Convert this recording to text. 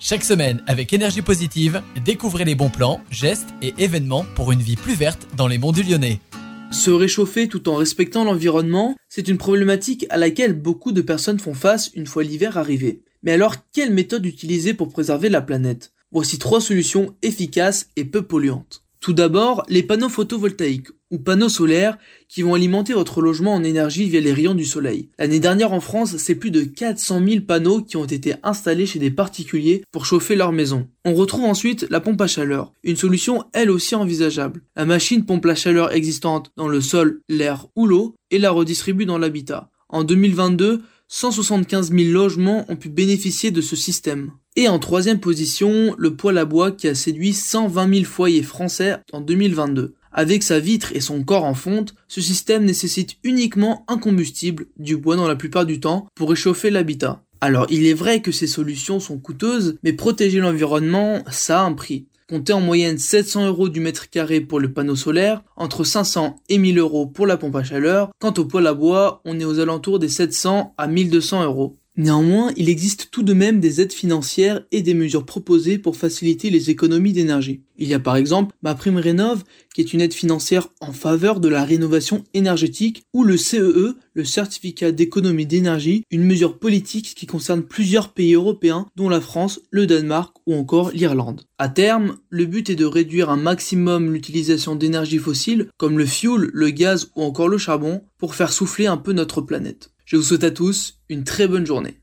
Chaque semaine, avec énergie positive, découvrez les bons plans, gestes et événements pour une vie plus verte dans les monts du Lyonnais. Se réchauffer tout en respectant l'environnement, c'est une problématique à laquelle beaucoup de personnes font face une fois l'hiver arrivé. Mais alors, quelle méthode utiliser pour préserver la planète? Voici trois solutions efficaces et peu polluantes. Tout d'abord, les panneaux photovoltaïques ou panneaux solaires qui vont alimenter votre logement en énergie via les rayons du soleil. L'année dernière en France, c'est plus de 400 000 panneaux qui ont été installés chez des particuliers pour chauffer leur maison. On retrouve ensuite la pompe à chaleur, une solution elle aussi envisageable. La machine pompe la chaleur existante dans le sol, l'air ou l'eau et la redistribue dans l'habitat. En 2022, 175 000 logements ont pu bénéficier de ce système. Et en troisième position, le poêle à bois qui a séduit 120 000 foyers français en 2022. Avec sa vitre et son corps en fonte, ce système nécessite uniquement un combustible, du bois dans la plupart du temps, pour réchauffer l'habitat. Alors il est vrai que ces solutions sont coûteuses, mais protéger l'environnement, ça a un prix. Comptez en moyenne 700 euros du mètre carré pour le panneau solaire, entre 500 et 1000 euros pour la pompe à chaleur. Quant au poêle à bois, on est aux alentours des 700 à 1200 euros. Néanmoins, il existe tout de même des aides financières et des mesures proposées pour faciliter les économies d'énergie. Il y a par exemple ma prime rénov, qui est une aide financière en faveur de la rénovation énergétique, ou le CEE, e, le certificat d'économie d'énergie, une mesure politique qui concerne plusieurs pays européens, dont la France, le Danemark ou encore l'Irlande. À terme, le but est de réduire un maximum l'utilisation d'énergie fossiles, comme le fioul, le gaz ou encore le charbon, pour faire souffler un peu notre planète. Je vous souhaite à tous une très bonne journée.